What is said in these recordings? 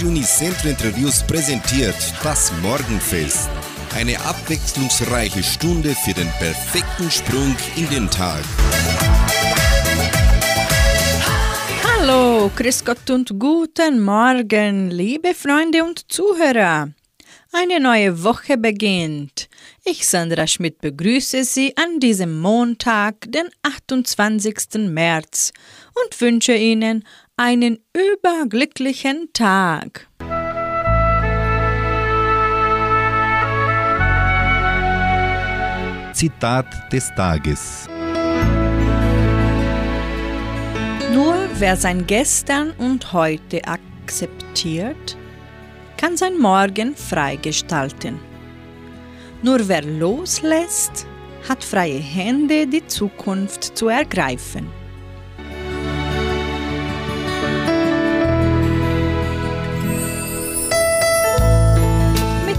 Radio Unicentro Interviews präsentiert das Morgenfest. Eine abwechslungsreiche Stunde für den perfekten Sprung in den Tag. Hallo, Grüß Gott und guten Morgen, liebe Freunde und Zuhörer. Eine neue Woche beginnt. Ich, Sandra Schmidt, begrüße Sie an diesem Montag, den 28. März und wünsche Ihnen einen überglücklichen Tag. Zitat des Tages. Nur wer sein Gestern und heute akzeptiert, kann sein Morgen freigestalten. Nur wer loslässt, hat freie Hände, die Zukunft zu ergreifen.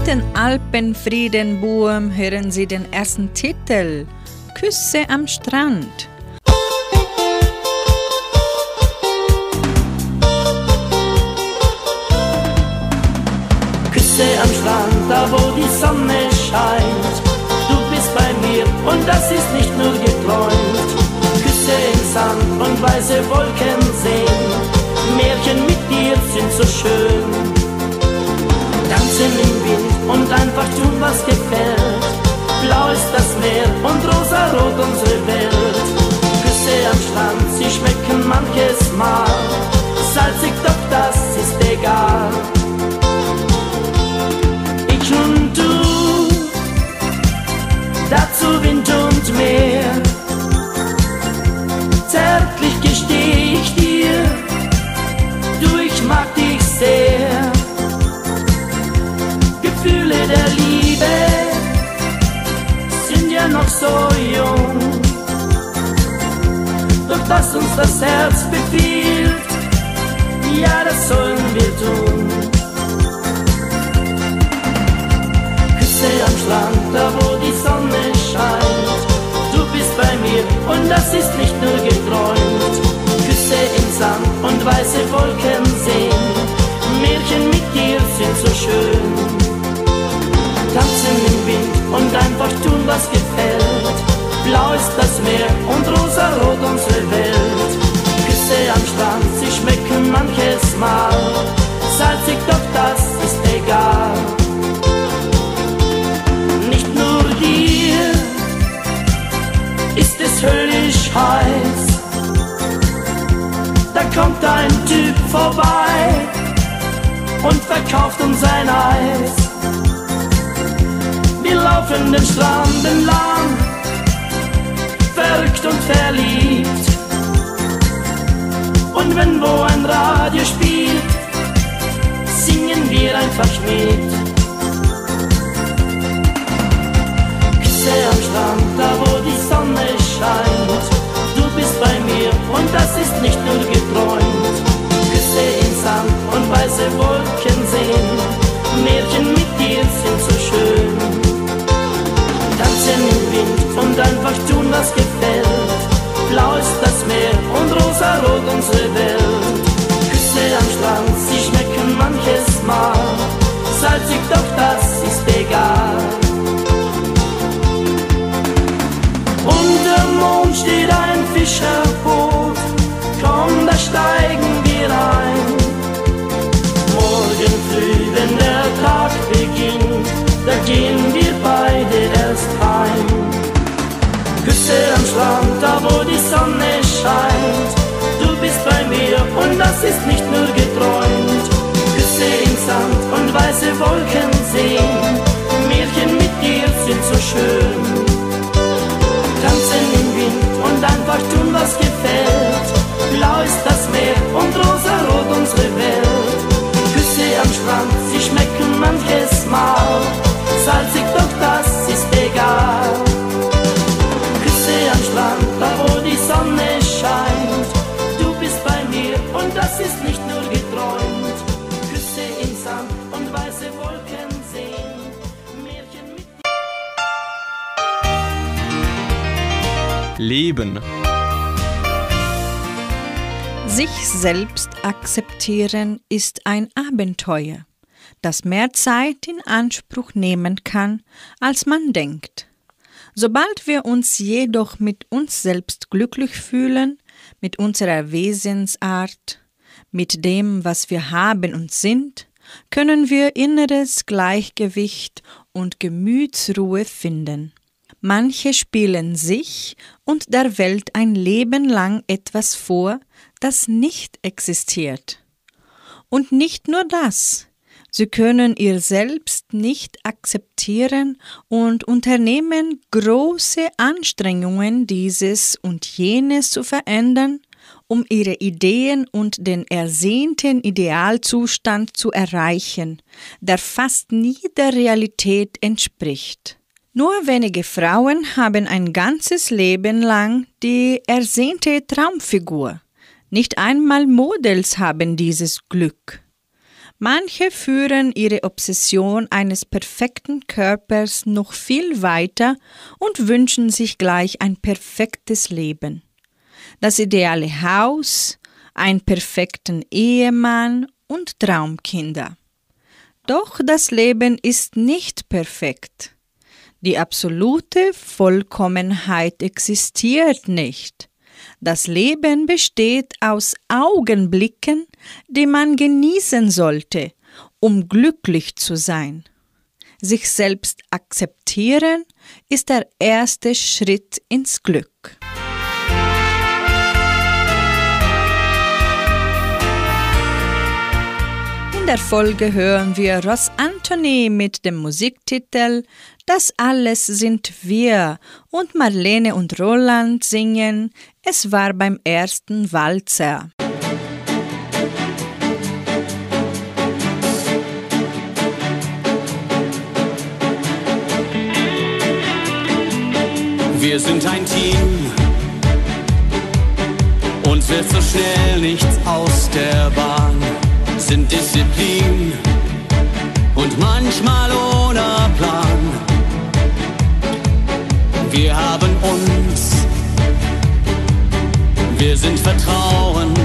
Mit den Alpenfriedenbuhm hören Sie den ersten Titel Küsse am Strand. Küsse am Strand, da wo die Sonne scheint. Du bist bei mir und das ist nicht nur geträumt. Küsse im Sand und weiße Wolken sehen. Märchen mit dir sind so schön. Und einfach tun, was gefällt. Blau ist das Meer und rosarot unsere Welt. Küsse am Strand, sie schmecken manches Mal. Salzig, doch das ist egal. Rosarot das ist nicht nur geträumt. Küsse im Sand und weiße Wolken sehen. Märchen mit dir sind so schön. Tanzen im Wind und einfach tun, was gefällt. Leben. Sich selbst akzeptieren ist ein Abenteuer, das mehr Zeit in Anspruch nehmen kann, als man denkt. Sobald wir uns jedoch mit uns selbst glücklich fühlen, mit unserer Wesensart, mit dem, was wir haben und sind, können wir inneres Gleichgewicht und Gemütsruhe finden. Manche spielen sich und der Welt ein Leben lang etwas vor, das nicht existiert. Und nicht nur das, sie können ihr selbst nicht akzeptieren und unternehmen große Anstrengungen, dieses und jenes zu verändern, um ihre Ideen und den ersehnten Idealzustand zu erreichen, der fast nie der Realität entspricht. Nur wenige Frauen haben ein ganzes Leben lang die ersehnte Traumfigur. Nicht einmal Models haben dieses Glück. Manche führen ihre Obsession eines perfekten Körpers noch viel weiter und wünschen sich gleich ein perfektes Leben. Das ideale Haus, einen perfekten Ehemann und Traumkinder. Doch das Leben ist nicht perfekt. Die absolute Vollkommenheit existiert nicht. Das Leben besteht aus Augenblicken, die man genießen sollte, um glücklich zu sein. Sich selbst akzeptieren ist der erste Schritt ins Glück. In der Folge hören wir Ross Anthony mit dem Musiktitel Das alles sind wir und Marlene und Roland singen Es war beim ersten Walzer. Wir sind ein Team, uns wird so schnell nichts aus der Bahn sind Disziplin und manchmal ohne Plan. Wir haben uns, wir sind Vertrauen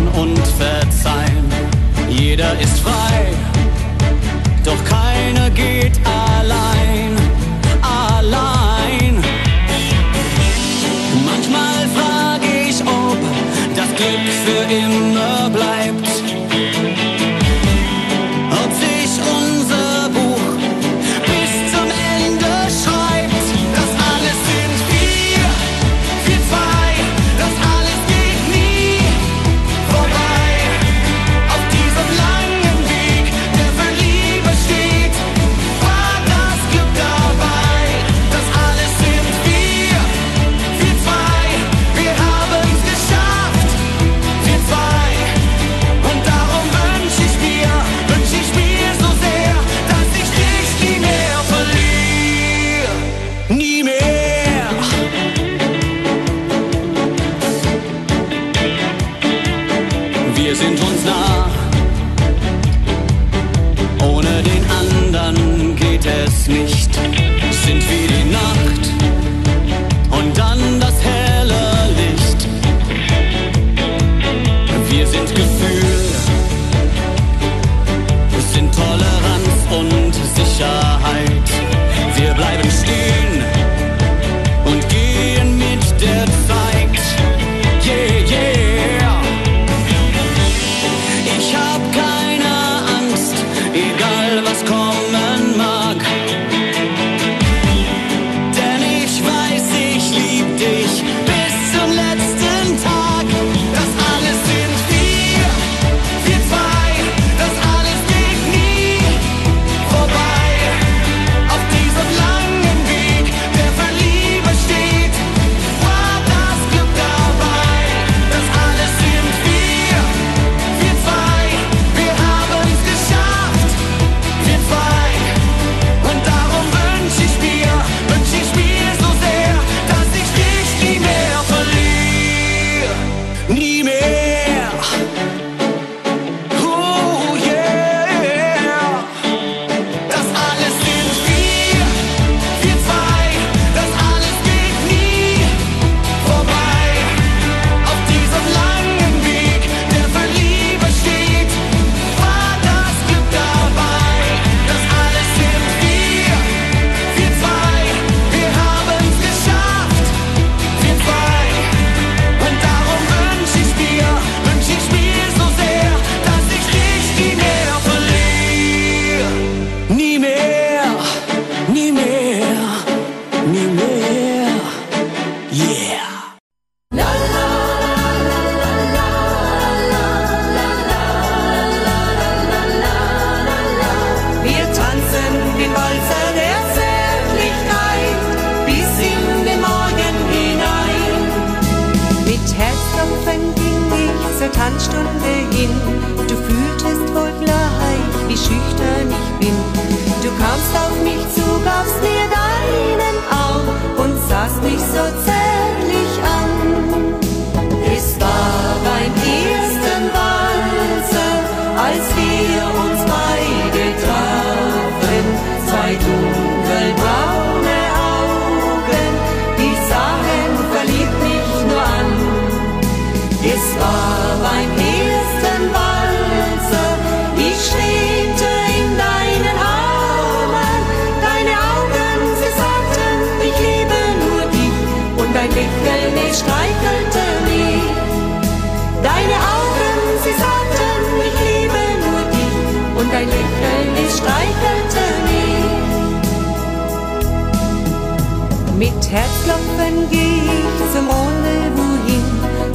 Herzklopfen geh ich zum Rendezvous hin.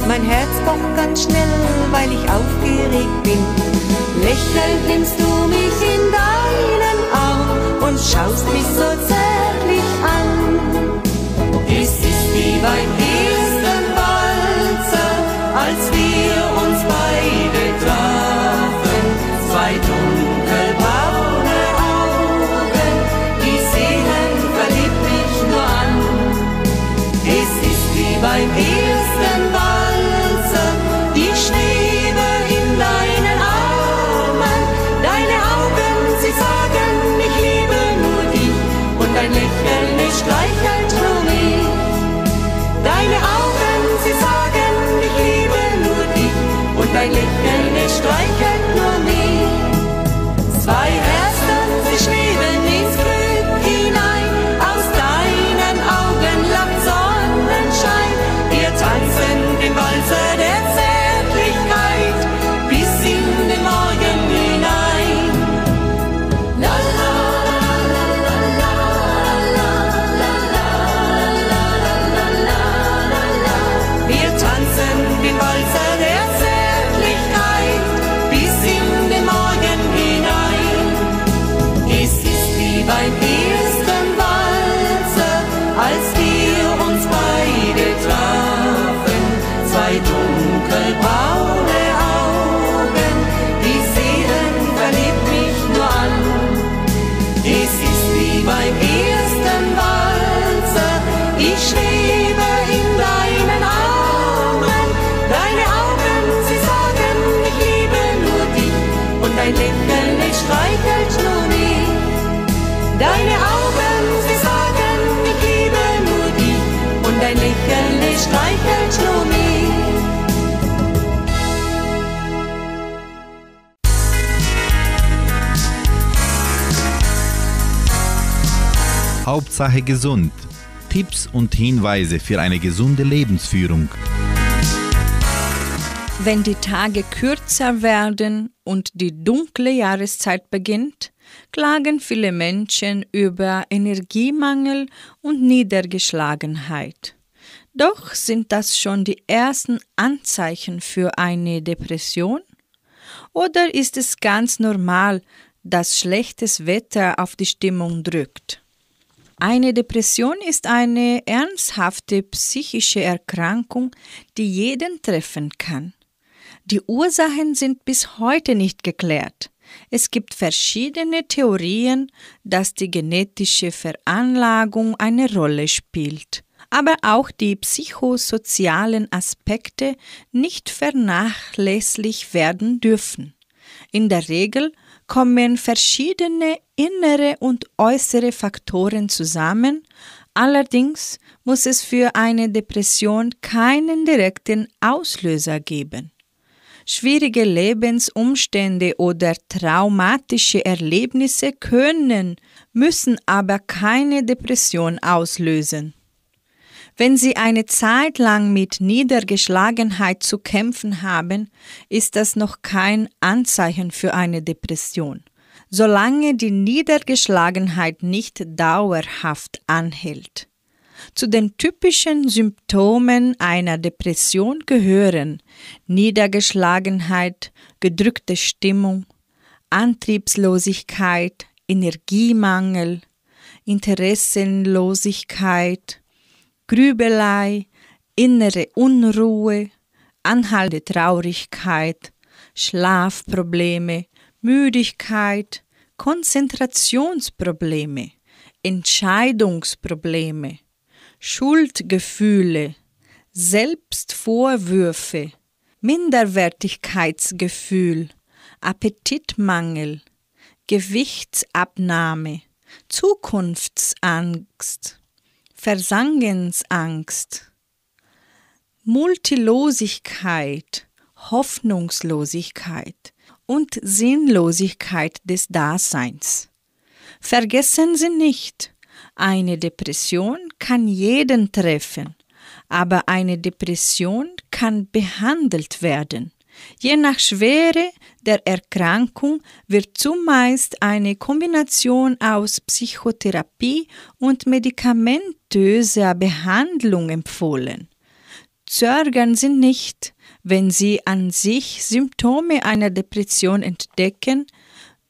Mein Herz pocht ganz schnell, weil ich aufgeregt bin. Lächelnd nimmst du mich in deinen Arm und schaust mich so zärtlich an. Es ist wie beim ersten Walzer, als wir ik en ik strijk Hauptsache gesund. Tipps und Hinweise für eine gesunde Lebensführung. Wenn die Tage kürzer werden und die dunkle Jahreszeit beginnt, klagen viele Menschen über Energiemangel und Niedergeschlagenheit. Doch sind das schon die ersten Anzeichen für eine Depression? Oder ist es ganz normal, dass schlechtes Wetter auf die Stimmung drückt? Eine Depression ist eine ernsthafte psychische Erkrankung, die jeden treffen kann. Die Ursachen sind bis heute nicht geklärt. Es gibt verschiedene Theorien, dass die genetische Veranlagung eine Rolle spielt, aber auch die psychosozialen Aspekte nicht vernachlässigt werden dürfen. In der Regel kommen verschiedene innere und äußere Faktoren zusammen, allerdings muss es für eine Depression keinen direkten Auslöser geben. Schwierige Lebensumstände oder traumatische Erlebnisse können, müssen aber keine Depression auslösen. Wenn Sie eine Zeit lang mit Niedergeschlagenheit zu kämpfen haben, ist das noch kein Anzeichen für eine Depression. Solange die Niedergeschlagenheit nicht dauerhaft anhält. Zu den typischen Symptomen einer Depression gehören Niedergeschlagenheit, gedrückte Stimmung, Antriebslosigkeit, Energiemangel, Interessenlosigkeit, Grübelei, innere Unruhe, anhaltende Traurigkeit, Schlafprobleme, Müdigkeit, Konzentrationsprobleme, Entscheidungsprobleme, Schuldgefühle, Selbstvorwürfe, Minderwertigkeitsgefühl, Appetitmangel, Gewichtsabnahme, Zukunftsangst. Versangensangst, Multilosigkeit, Hoffnungslosigkeit und Sinnlosigkeit des Daseins. Vergessen Sie nicht, eine Depression kann jeden treffen, aber eine Depression kann behandelt werden. Je nach Schwere der Erkrankung wird zumeist eine Kombination aus Psychotherapie und medikamentöser Behandlung empfohlen. Zögern Sie nicht, wenn Sie an sich Symptome einer Depression entdecken,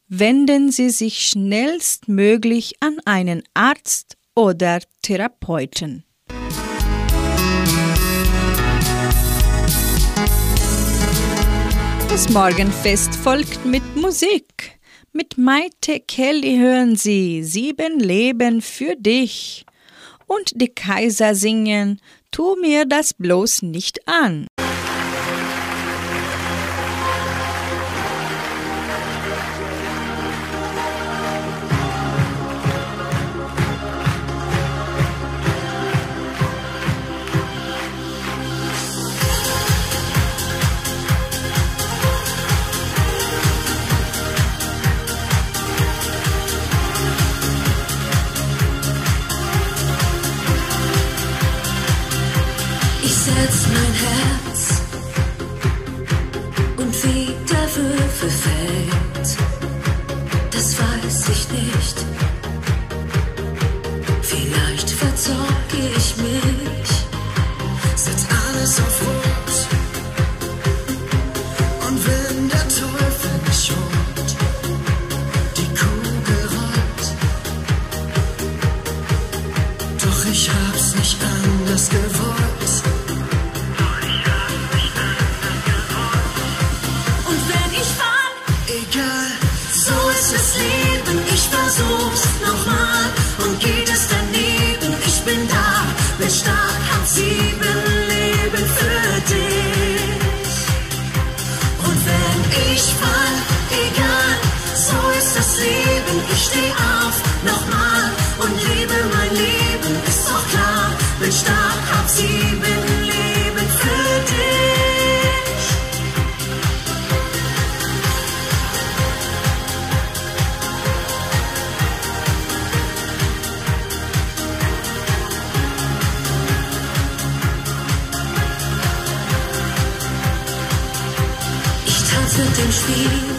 wenden Sie sich schnellstmöglich an einen Arzt oder Therapeuten. Das Morgenfest folgt mit Musik. Mit Maite Kelly hören Sie Sieben Leben für dich. Und die Kaiser singen Tu mir das bloß nicht an. see.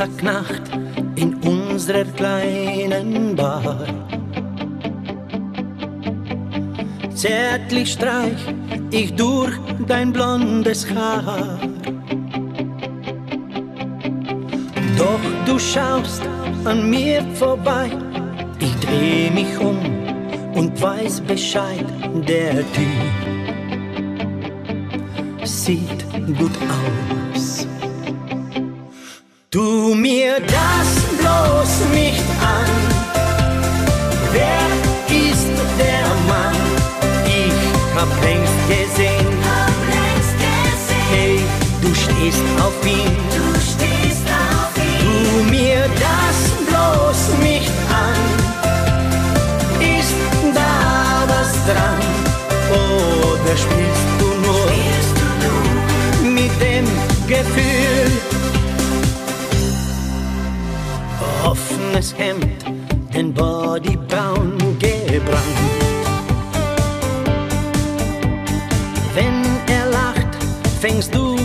Samstagnacht in unserer kleinen Bar. Zärtlich streich ich durch dein blondes Haar. Doch du schaust an mir vorbei, ich dreh mich um und weiß Bescheid, der Typ sieht gut aus. Mir das bloß nicht an. Wer ist der Mann? Ich hab längst gesehen. Hey, du stehst auf ihn. Tu mir das bloß nicht an. Ist da was dran? Oder spielst du nur mit dem Gefühl? Offenes Hemd, den Body braun gebrannt. Wenn er lacht, fängst du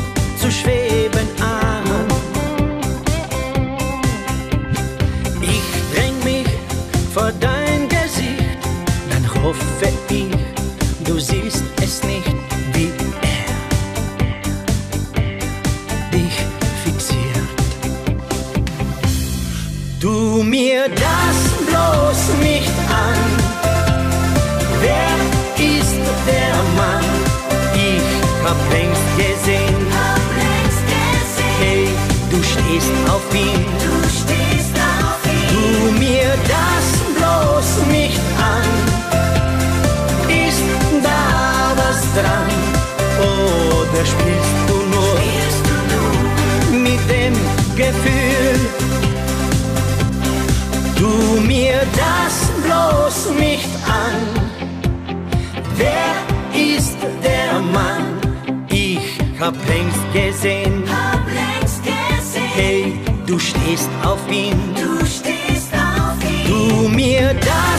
Ich hab längst gesehen. Hey, du stehst auf ihn. Tu mir das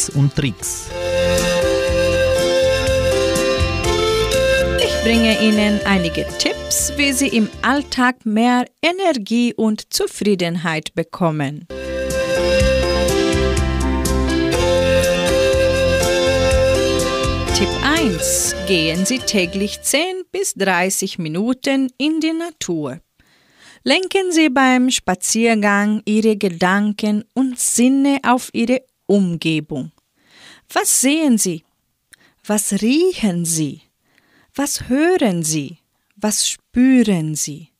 Tipps und Tricks. Ich bringe Ihnen einige Tipps, wie Sie im Alltag mehr Energie und Zufriedenheit bekommen. Tipp 1. Gehen Sie täglich 10 bis 30 Minuten in die Natur. Lenken Sie beim Spaziergang Ihre Gedanken und Sinne auf Ihre Umgebung. Was sehen Sie? Was riechen Sie? Was hören Sie? Was spüren Sie?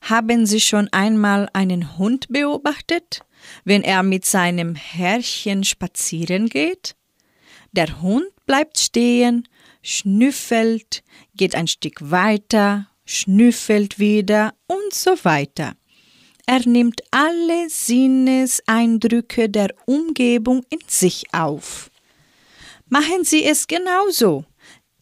Haben Sie schon einmal einen Hund beobachtet, wenn er mit seinem Herrchen spazieren geht? Der Hund bleibt stehen, schnüffelt, geht ein Stück weiter, schnüffelt wieder und so weiter. Er nimmt alle Sinneseindrücke der Umgebung in sich auf. Machen Sie es genauso.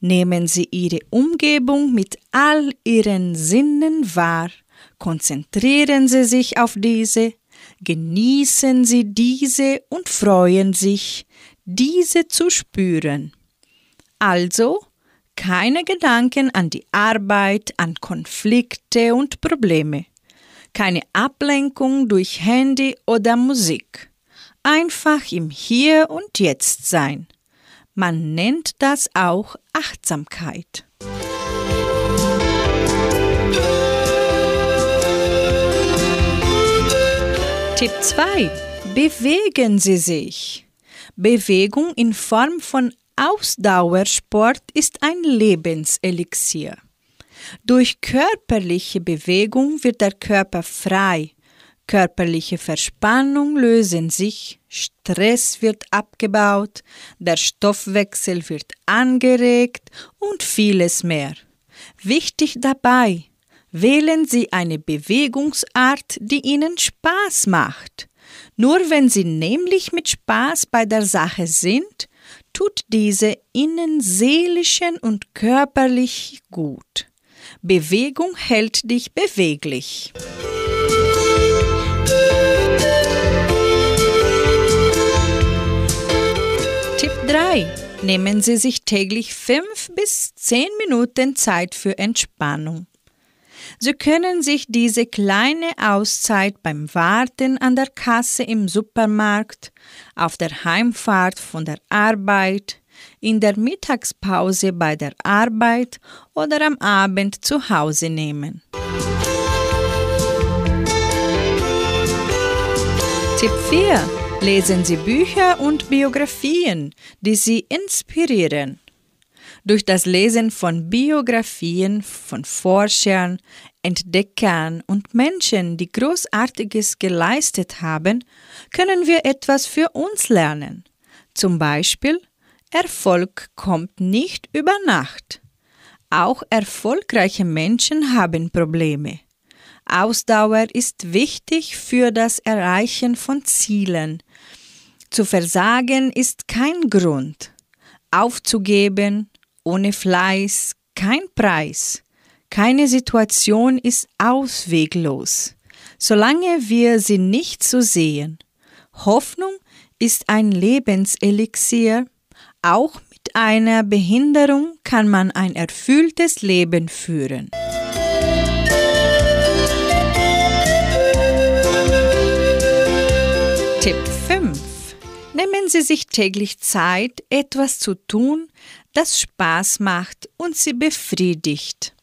Nehmen Sie Ihre Umgebung mit all Ihren Sinnen wahr, konzentrieren Sie sich auf diese, genießen Sie diese und freuen sich, diese zu spüren. Also keine Gedanken an die Arbeit, an Konflikte und Probleme. Keine Ablenkung durch Handy oder Musik. Einfach im Hier und Jetzt sein. Man nennt das auch Achtsamkeit. Tipp 2. Bewegen Sie sich. Bewegung in Form von Ausdauersport ist ein Lebenselixier. Durch körperliche Bewegung wird der Körper frei, körperliche Verspannung lösen sich, Stress wird abgebaut, der Stoffwechsel wird angeregt und vieles mehr. Wichtig dabei, wählen Sie eine Bewegungsart, die Ihnen Spaß macht. Nur wenn Sie nämlich mit Spaß bei der Sache sind, tut diese Ihnen seelischen und körperlich gut. Bewegung hält dich beweglich. Tipp 3. Nehmen Sie sich täglich 5 bis 10 Minuten Zeit für Entspannung. Sie können sich diese kleine Auszeit beim Warten an der Kasse im Supermarkt, auf der Heimfahrt von der Arbeit, in der Mittagspause bei der Arbeit oder am Abend zu Hause nehmen. Tipp 4. Lesen Sie Bücher und Biografien, die Sie inspirieren. Durch das Lesen von Biografien von Forschern, Entdeckern und Menschen, die Großartiges geleistet haben, können wir etwas für uns lernen. Zum Beispiel, Erfolg kommt nicht über Nacht. Auch erfolgreiche Menschen haben Probleme. Ausdauer ist wichtig für das Erreichen von Zielen. Zu versagen ist kein Grund. Aufzugeben ohne Fleiß kein Preis. Keine Situation ist ausweglos, solange wir sie nicht so sehen. Hoffnung ist ein Lebenselixier. Auch mit einer Behinderung kann man ein erfülltes Leben führen. Tipp 5. Nehmen Sie sich täglich Zeit, etwas zu tun, das Spaß macht und Sie befriedigt.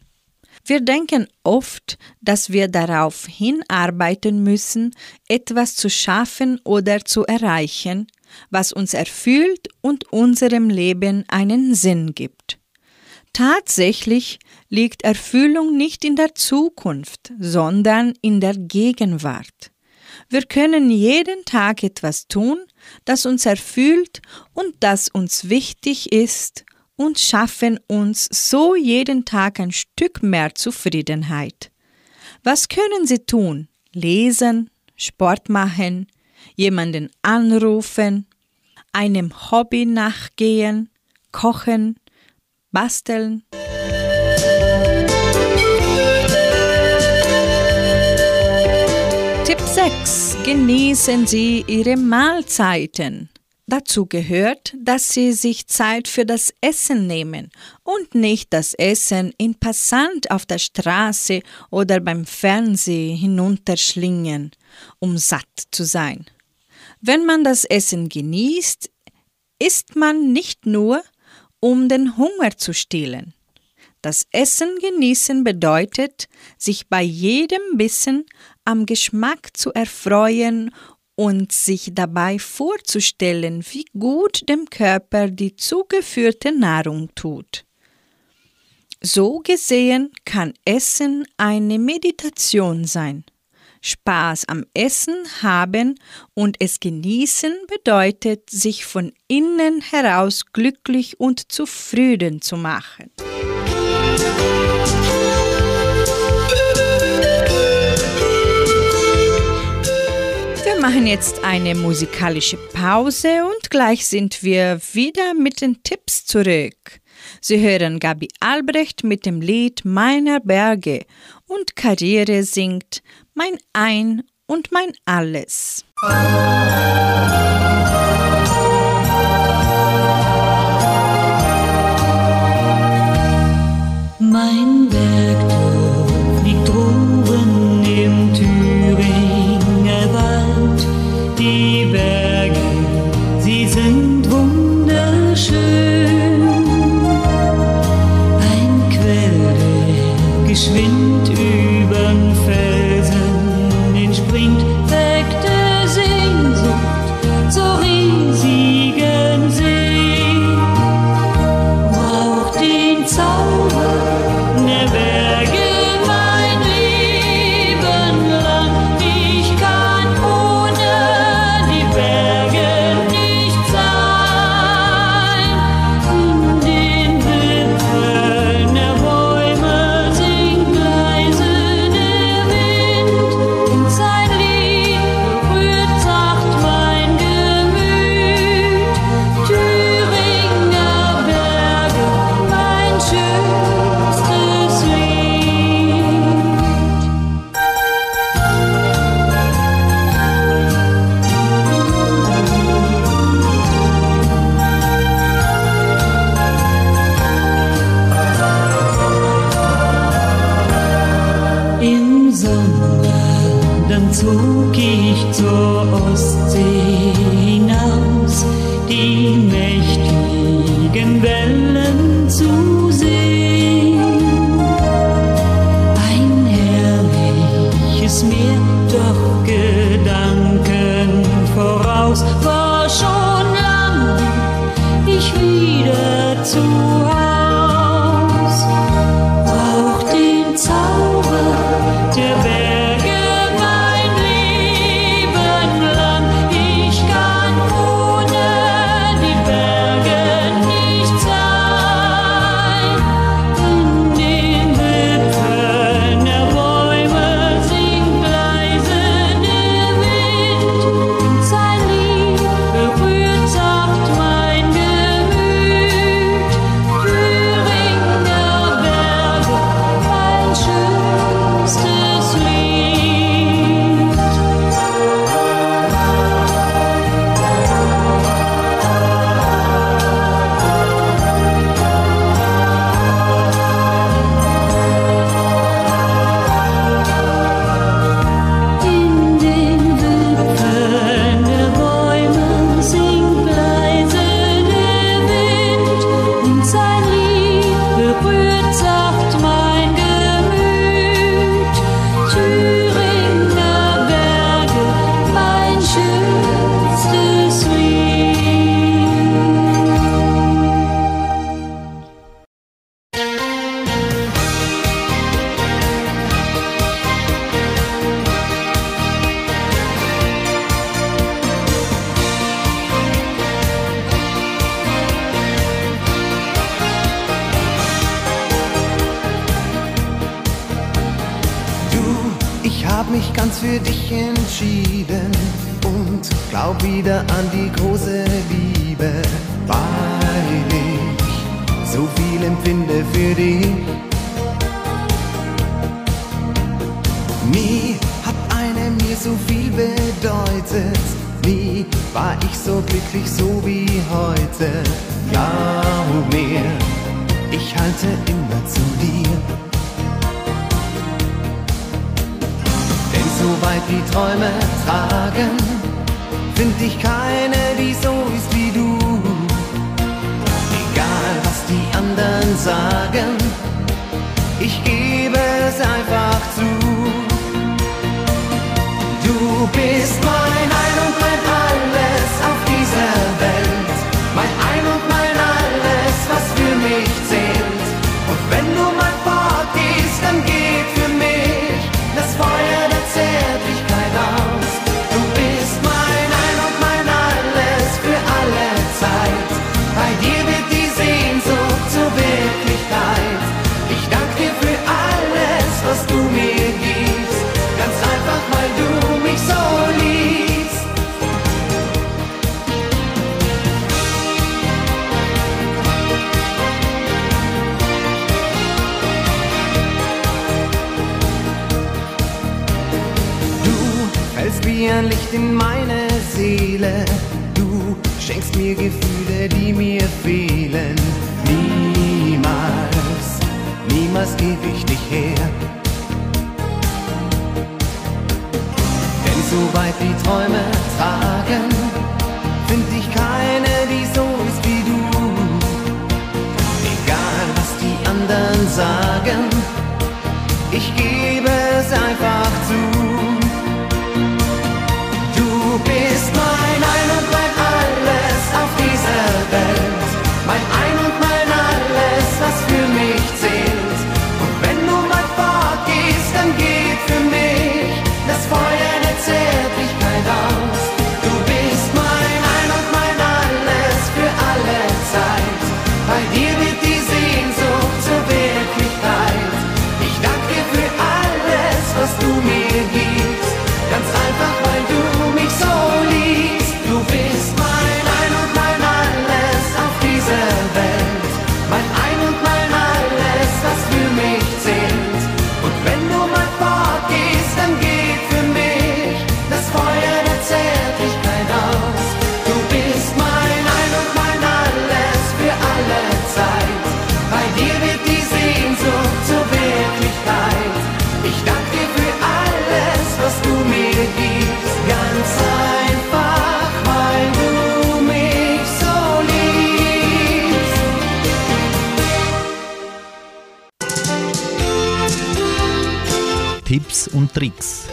Wir denken oft, dass wir darauf hinarbeiten müssen, etwas zu schaffen oder zu erreichen, was uns erfüllt und unserem Leben einen Sinn gibt. Tatsächlich liegt Erfüllung nicht in der Zukunft, sondern in der Gegenwart. Wir können jeden Tag etwas tun, das uns erfüllt und das uns wichtig ist und schaffen uns so jeden Tag ein Stück mehr Zufriedenheit. Was können Sie tun? Lesen, Sport machen, jemanden anrufen, einem Hobby nachgehen, kochen, basteln. Tipp 6. Genießen Sie Ihre Mahlzeiten. Dazu gehört, dass Sie sich Zeit für das Essen nehmen und nicht das Essen in Passant auf der Straße oder beim Fernsehen hinunterschlingen, um satt zu sein. Wenn man das Essen genießt, isst man nicht nur, um den Hunger zu stillen. Das Essen genießen bedeutet, sich bei jedem Bissen am Geschmack zu erfreuen und sich dabei vorzustellen, wie gut dem Körper die zugeführte Nahrung tut. So gesehen kann Essen eine Meditation sein. Spaß am Essen haben und es genießen bedeutet, sich von innen heraus glücklich und zufrieden zu machen. Wir machen jetzt eine musikalische Pause und gleich sind wir wieder mit den Tipps zurück. Sie hören Gabi Albrecht mit dem Lied Meiner Berge und Karriere singt Mein Ein und mein Alles. Mein an die große Liebe, weil ich so viel empfinde für dich. Nie hat eine mir so viel bedeutet, nie war ich so glücklich so wie heute. Glaub mir, ich halte immer zu dir. Denn so weit die Träume tragen, find ich keine, die so ist wie du. Egal was die anderen sagen, ich gebe es einfach zu. Du bist mein in meine Seele. Du schenkst mir Gefühle, die mir fehlen. Niemals, niemals geb ich dich her. Denn so weit wie Träume tragen, find ich keine, die so ist wie du. Egal was die anderen sagen, ich gehe. Tricks.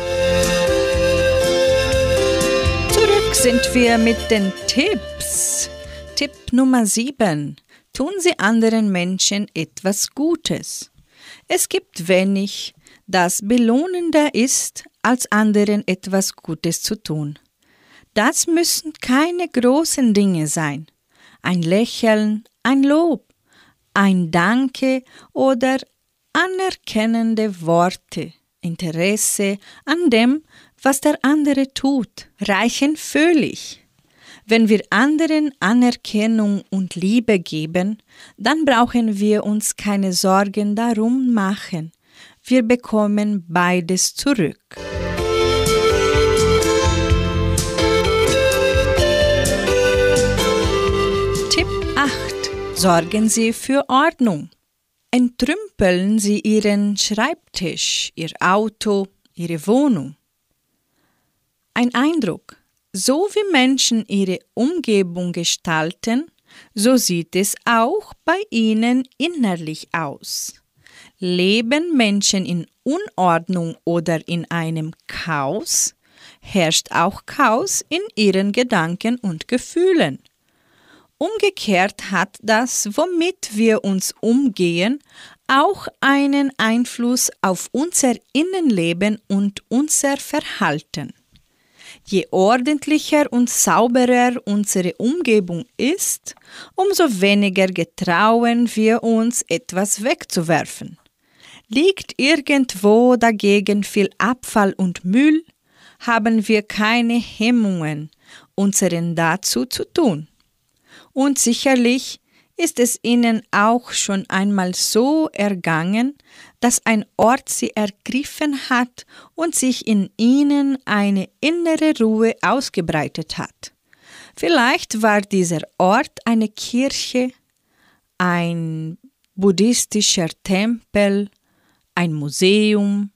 Zurück sind wir mit den Tipps. Tipp Nummer 7. Tun Sie anderen Menschen etwas Gutes. Es gibt wenig, das belohnender ist, als anderen etwas Gutes zu tun. Das müssen keine großen Dinge sein. Ein Lächeln, ein Lob, ein Danke oder anerkennende Worte, Interesse an dem, was der andere tut, reichen völlig. Wenn wir anderen Anerkennung und Liebe geben, dann brauchen wir uns keine Sorgen darum machen. Wir bekommen beides zurück. Tipp 8. Sorgen Sie für Ordnung. Entrümpeln Sie Ihren Schreibtisch, Ihr Auto, Ihre Wohnung. Ein Eindruck. So wie Menschen ihre Umgebung gestalten, so sieht es auch bei ihnen innerlich aus. Leben Menschen in Unordnung oder in einem Chaos, herrscht auch Chaos in ihren Gedanken und Gefühlen. Umgekehrt hat das, womit wir uns umgehen, auch einen Einfluss auf unser Innenleben und unser Verhalten. Je ordentlicher und sauberer unsere Umgebung ist, umso weniger getrauen wir uns etwas wegzuwerfen. Liegt irgendwo dagegen viel Abfall und Müll, haben wir keine Hemmungen, unseren dazu zu tun. Und sicherlich ist es ihnen auch schon einmal so ergangen, dass ein Ort sie ergriffen hat und sich in ihnen eine innere Ruhe ausgebreitet hat. Vielleicht war dieser Ort eine Kirche, ein buddhistischer Tempel, ein Museum,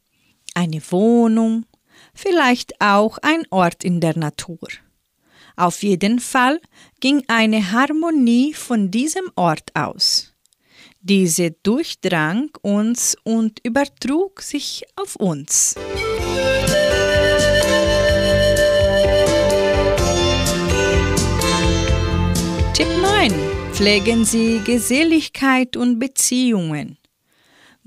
eine Wohnung, vielleicht auch ein Ort in der Natur. Auf jeden Fall ging eine Harmonie von diesem Ort aus. Diese durchdrang uns und übertrug sich auf uns. Tipp 9. Pflegen Sie Geselligkeit und Beziehungen.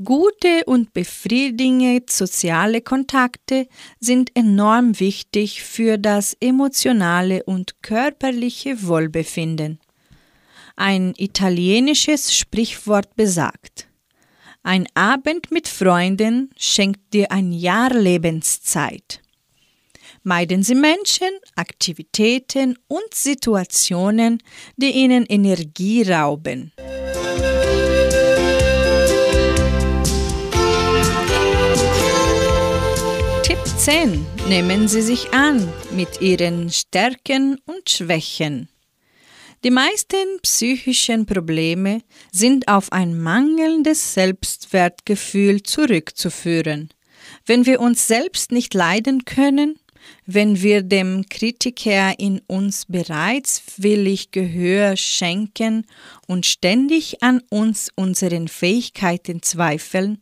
Gute und befriedigende soziale Kontakte sind enorm wichtig für das emotionale und körperliche Wohlbefinden. Ein italienisches Sprichwort besagt, ein Abend mit Freunden schenkt dir ein Jahr Lebenszeit. Meiden Sie Menschen, Aktivitäten und Situationen, die Ihnen Energie rauben. 10. Nehmen Sie sich an mit Ihren Stärken und Schwächen. Die meisten psychischen Probleme sind auf ein mangelndes Selbstwertgefühl zurückzuführen. Wenn wir uns selbst nicht leiden können, wenn wir dem Kritiker in uns bereitswillig Gehör schenken und ständig an uns unseren Fähigkeiten zweifeln,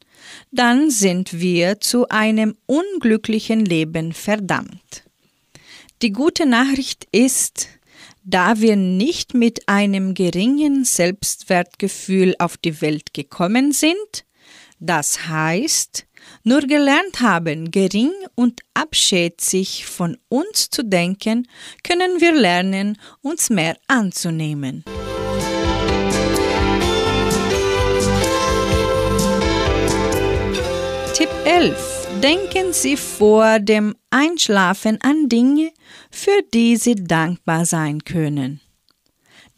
dann sind wir zu einem unglücklichen Leben verdammt. Die gute Nachricht ist, da wir nicht mit einem geringen Selbstwertgefühl auf die Welt gekommen sind, das heißt, nur gelernt haben, gering und abschätzig von uns zu denken, können wir lernen, uns mehr anzunehmen. Tipp 11. Denken Sie vor dem Einschlafen an Dinge, für die Sie dankbar sein können.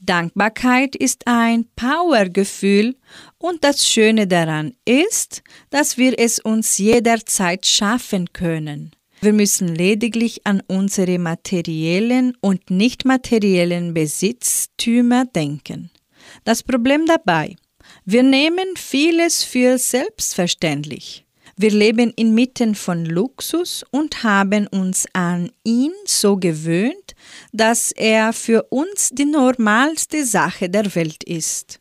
Dankbarkeit ist ein Powergefühl und das Schöne daran ist, dass wir es uns jederzeit schaffen können. Wir müssen lediglich an unsere materiellen und nicht materiellen Besitztümer denken. Das Problem dabei, wir nehmen vieles für selbstverständlich. Wir leben inmitten von Luxus und haben uns an ihn so gewöhnt, dass er für uns die normalste Sache der Welt ist.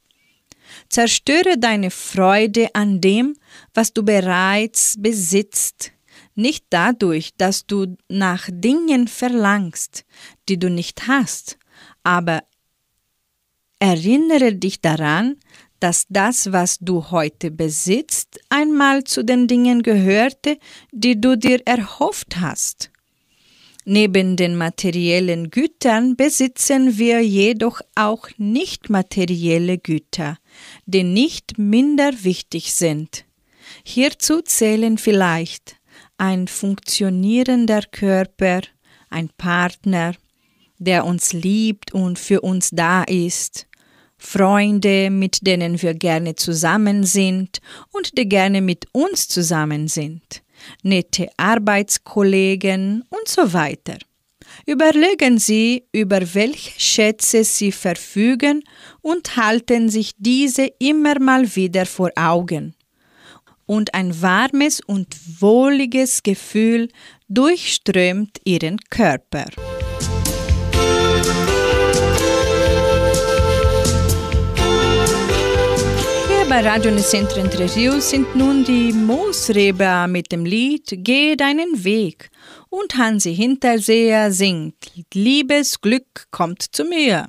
Zerstöre deine Freude an dem, was du bereits besitzt, Nicht dadurch, dass du nach Dingen verlangst, die du nicht hast, aber erinnere dich daran, dass das, was du heute besitzt, einmal zu den Dingen gehörte, die du dir erhofft hast. Neben den materiellen Gütern besitzen wir jedoch auch nicht materielle Güter, die nicht minder wichtig sind. Hierzu zählen vielleicht ein funktionierender Körper, ein Partner, der uns liebt und für uns da ist, Freunde, mit denen wir gerne zusammen sind und die gerne mit uns zusammen sind, nette Arbeitskollegen und so weiter. Überlegen Sie, über welche Schätze Sie verfügen und halten sich diese immer mal wieder vor Augen. Und ein warmes und wohliges Gefühl durchströmt Ihren Körper. Bei Radio Nicentro Entre Rios sind nun die Moosreber mit dem Lied Geh deinen Weg und Hansi Hinterseher singt Liebes Glück kommt zu mir.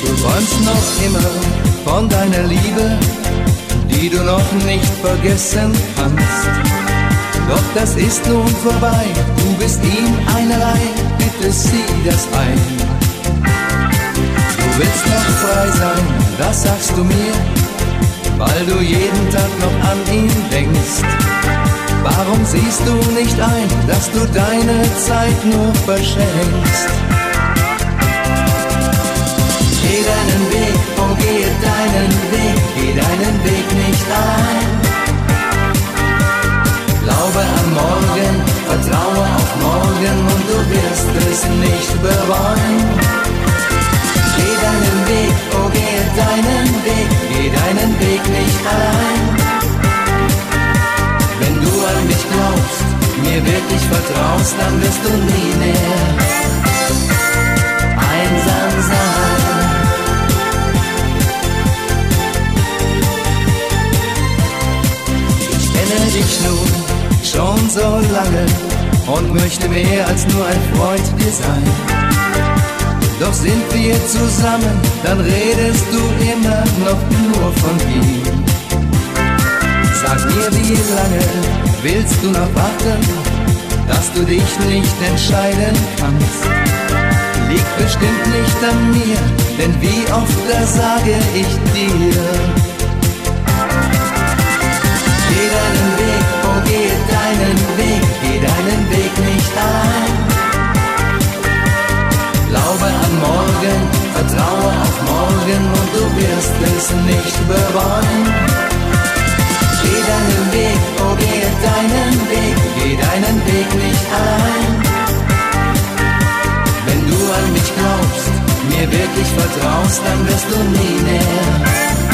Du träumst noch immer von deiner Liebe, die du noch nicht vergessen kannst. Doch das ist nun vorbei, du bist ihm einerlei, bitte sieh das ein. Du willst noch frei sein, das sagst du mir, weil du jeden Tag noch an ihn denkst. Warum siehst du nicht ein, dass du deine Zeit nur verschenkst? Geh deinen Weg, oh geh deinen Weg, geh deinen Weg nicht ein. Glaube an morgen, vertraue auf morgen und du wirst es nicht bereuen. Geh deinen Weg, oh geh deinen Weg, geh deinen Weg nicht allein. Wenn du an mich glaubst, mir wirklich vertraust, dann wirst du nie mehr dich nun schon so lange und möchte mehr als nur ein Freund dir sein. Doch sind wir zusammen, dann redest du immer noch nur von ihm. Sag mir, wie lange willst du noch warten, dass du dich nicht entscheiden kannst? Liegt bestimmt nicht an mir, denn wie oft da sage ich dir. Morgen und du wirst es nicht bereuen. Geh deinen Weg, oh geh deinen Weg, geh deinen Weg nicht allein. Wenn du an mich glaubst, mir wirklich vertraust, dann wirst du nie mehr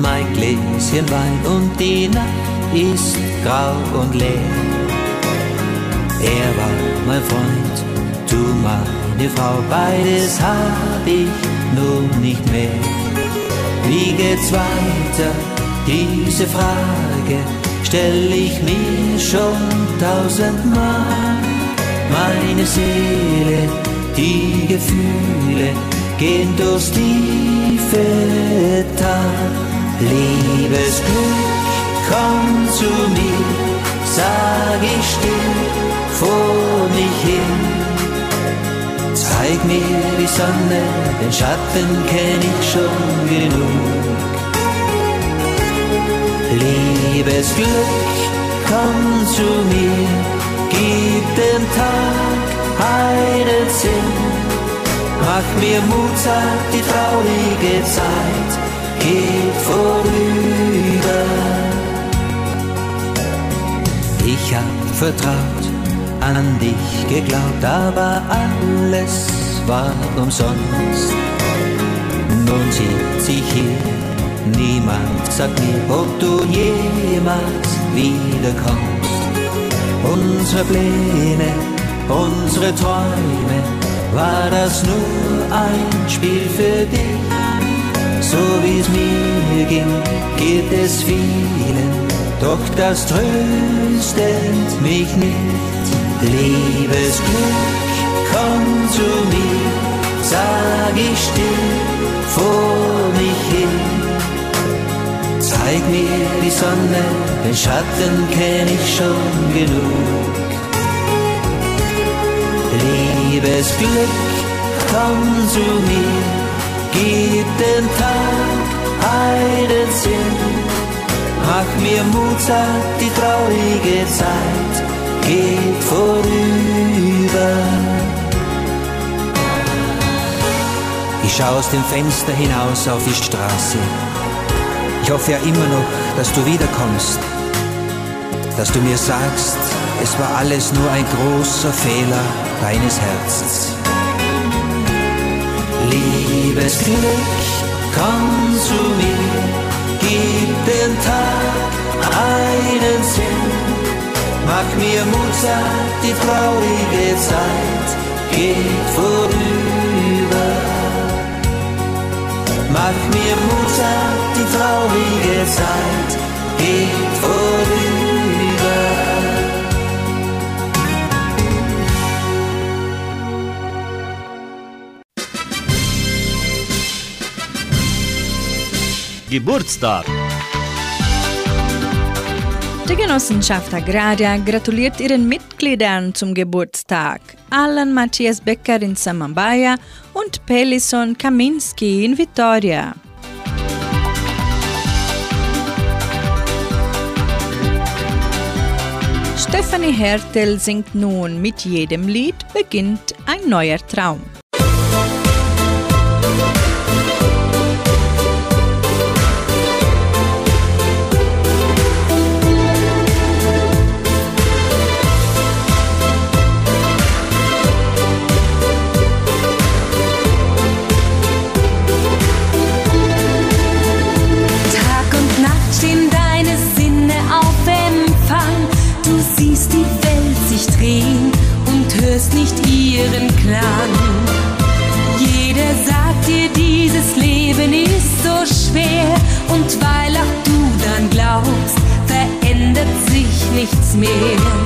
mein Gläschen Wein und die Nacht ist grau und leer. Er war mein Freund, du meine Frau, beides hab ich nun nicht mehr. Wie geht's weiter? Diese Frage stell ich mir schon tausendmal. Meine Seele, die Gefühle gehen durchs tiefe Tal. Liebesglück, komm zu mir, sag ich still vor mich hin. Zeig mir die Sonne, den Schatten kenn ich schon genug. Liebesglück, komm zu mir, gib dem Tag einen Sinn. Mach mir Mut, sagt die traurige Zeit, geht vorüber. Ich hab vertraut, an dich geglaubt, aber alles war umsonst. Nun sitz ich hier, niemand sagt mir, ob du jemals wiederkommst. Unsere Pläne, unsere Träume, war das nur ein Spiel für dich? So wie es mir ging, geht es vielen, doch das tröstet mich nicht. Liebes Glück, komm zu mir, sag ich still vor mich hin. Zeig mir die Sonne, den Schatten kenn ich schon genug. Liebes Glück, komm zu mir, gib dem Tag einen Sinn. Mach mir Mut, sagt die traurige Zeit, geht vorüber. Ich schaue aus dem Fenster hinaus auf die Straße. Ich hoffe ja immer noch, dass du wiederkommst, dass du mir sagst, es war alles nur ein großer Fehler deines Herzens. Liebes Glück, komm zu mir, gib dem Tag einen Sinn. Mach mir Mut, sagt die traurige Zeit, geht vorüber. Mach mir Mut, sagt die traurige Zeit, geht vorüber. Geburtstag. Die Genossenschaft Agraria gratuliert ihren Mitgliedern zum Geburtstag. Alan Matthias Becker in Samambaya und Pelison Kaminski in Vitoria. Stefanie Hertel singt nun Mit jedem Lied beginnt ein neuer Traum. Nichts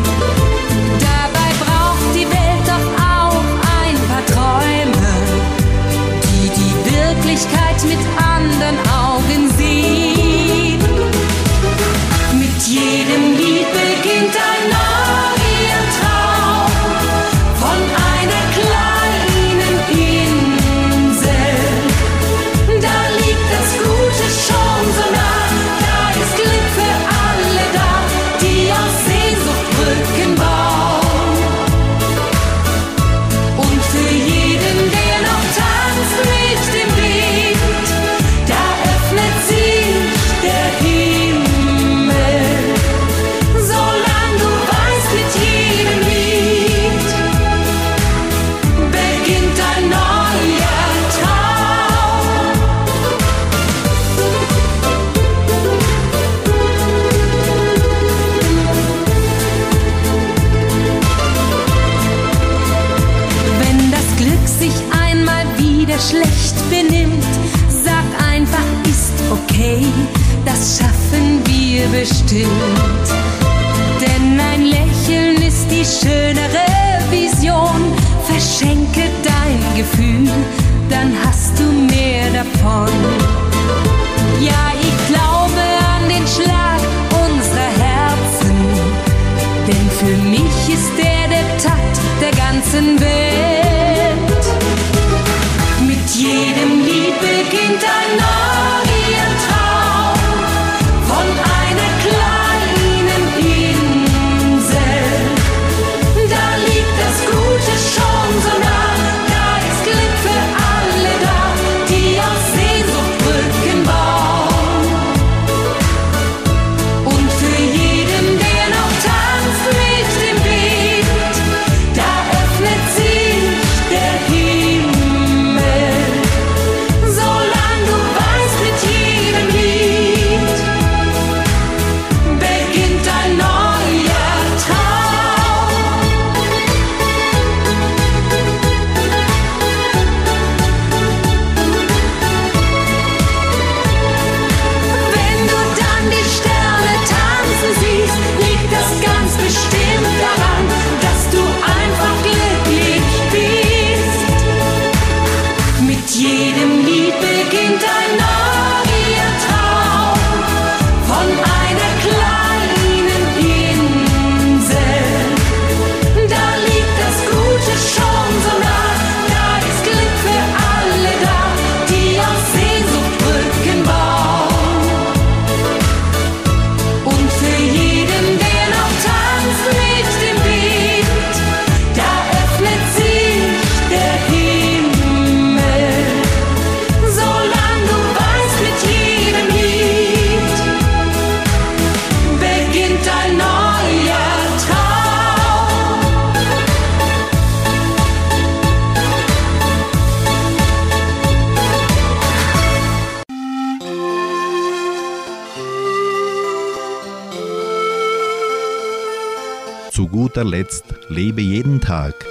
Zu guter Letzt lebe jeden Tag.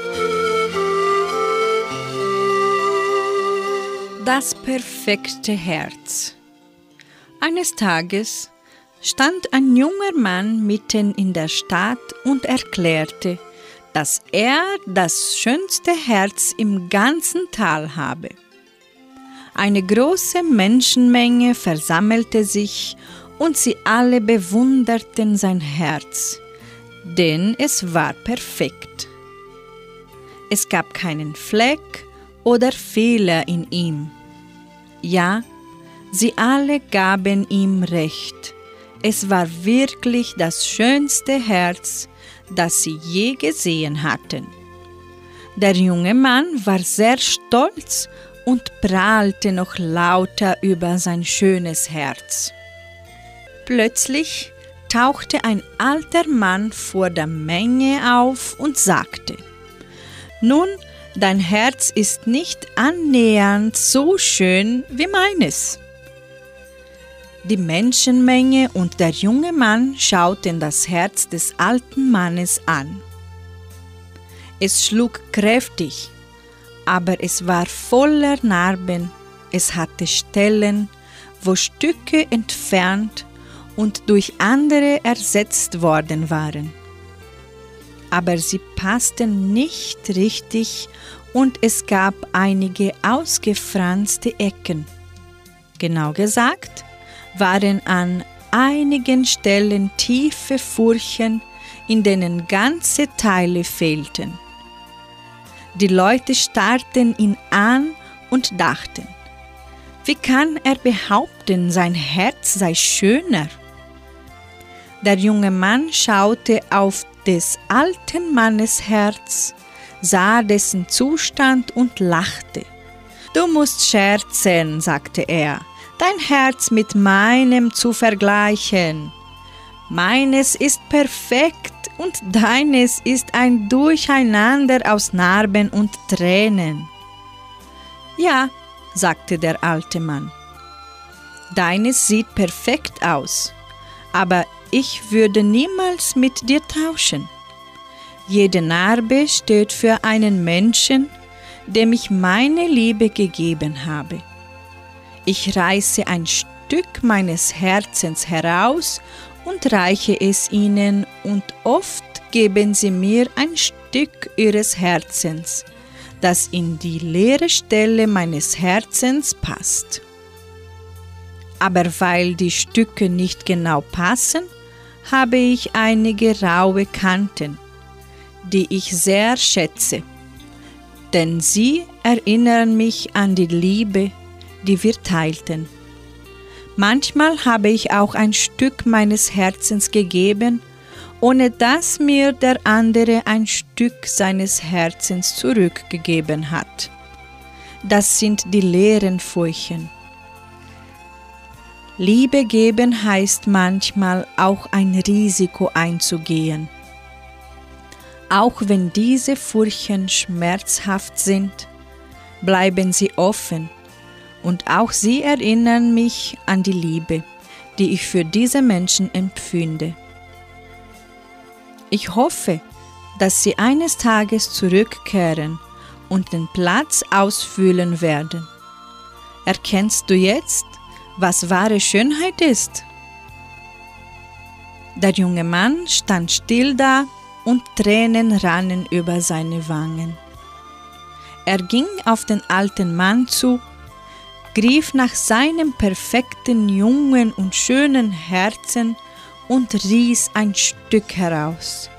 Das perfekte Herz. Eines Tages stand ein junger Mann mitten in der Stadt und erklärte, dass er das schönste Herz im ganzen Tal habe. Eine große Menschenmenge versammelte sich und sie alle bewunderten sein Herz, denn es war perfekt. Es gab keinen Fleck oder Fehler in ihm. Ja, sie alle gaben ihm recht. Es war wirklich das schönste Herz, das sie je gesehen hatten. Der junge Mann war sehr stolz und prahlte noch lauter über sein schönes Herz. Plötzlich tauchte ein alter Mann vor der Menge auf und sagte, Nun, dein Herz ist nicht annähernd so schön wie meines. Die Menschenmenge und der junge Mann schauten das Herz des alten Mannes an. Es schlug kräftig, aber es war voller Narben, es hatte Stellen, wo Stücke entfernt und durch andere ersetzt worden waren. Aber sie passten nicht richtig und es gab einige ausgefranste Ecken. Genau gesagt waren an einigen Stellen tiefe Furchen, in denen ganze Teile fehlten. Die Leute starrten ihn an und dachten, wie kann er behaupten, sein Herz sei schöner? Der junge Mann schaute auf des alten Mannes Herz, sah dessen Zustand und lachte. Du musst scherzen, sagte er, dein Herz mit meinem zu vergleichen. Meines ist perfekt und deines ist ein Durcheinander aus Narben und Tränen. Ja, sagte der alte Mann, deines sieht perfekt aus, aber ich würde niemals mit dir tauschen. Jede Narbe steht für einen Menschen, dem ich meine Liebe gegeben habe. Ich reiße ein Stück meines Herzens heraus und reiche es ihnen, und oft geben sie mir ein Stück ihres Herzens, das in die leere Stelle meines Herzens passt. Aber weil die Stücke nicht genau passen, habe ich einige raue Kanten, die ich sehr schätze, denn sie erinnern mich an die Liebe, die wir teilten. Manchmal habe ich auch ein Stück meines Herzens gegeben, ohne dass mir der andere ein Stück seines Herzens zurückgegeben hat. Das sind die leeren Furchen. Liebe geben heißt manchmal auch ein Risiko einzugehen. Auch wenn diese Furchen schmerzhaft sind, bleiben sie offen und auch sie erinnern mich an die Liebe, die ich für diese Menschen empfinde. Ich hoffe, dass sie eines Tages zurückkehren und den Platz ausfüllen werden. Erkennst du jetzt, was wahre Schönheit ist? Der junge Mann stand still da und Tränen rannen über seine Wangen. Er ging auf den alten Mann zu, griff nach seinem perfekten jungen und schönen Herzen und riss ein Stück heraus.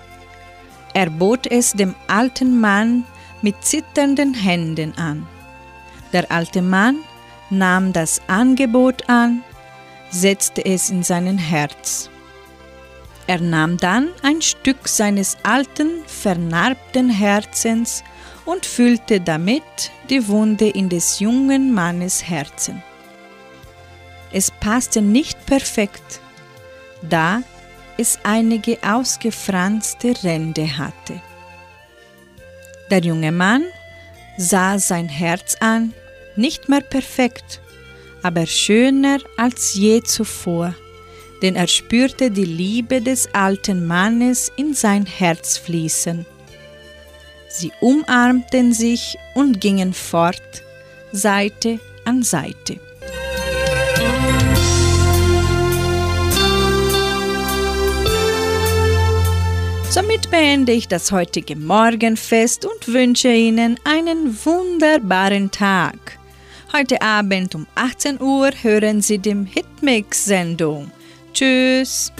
Er bot es dem alten Mann mit zitternden Händen an. Der alte Mann nahm das Angebot an, setzte es in sein Herz. Er nahm dann ein Stück seines alten, vernarbten Herzens und füllte damit die Wunde in des jungen Mannes Herzen. Es passte nicht perfekt, da es einige ausgefranste Ränder hatte. Der junge Mann sah sein Herz an, nicht mehr perfekt, aber schöner als je zuvor denn er spürte die Liebe des alten Mannes in sein Herz fließen. Sie umarmten sich und gingen fort, Seite an Seite. Somit beende ich das heutige Morgenfest und wünsche Ihnen einen wunderbaren Tag. Heute Abend um 18 Uhr hören Sie die Hitmix-Sendung. Tschüss.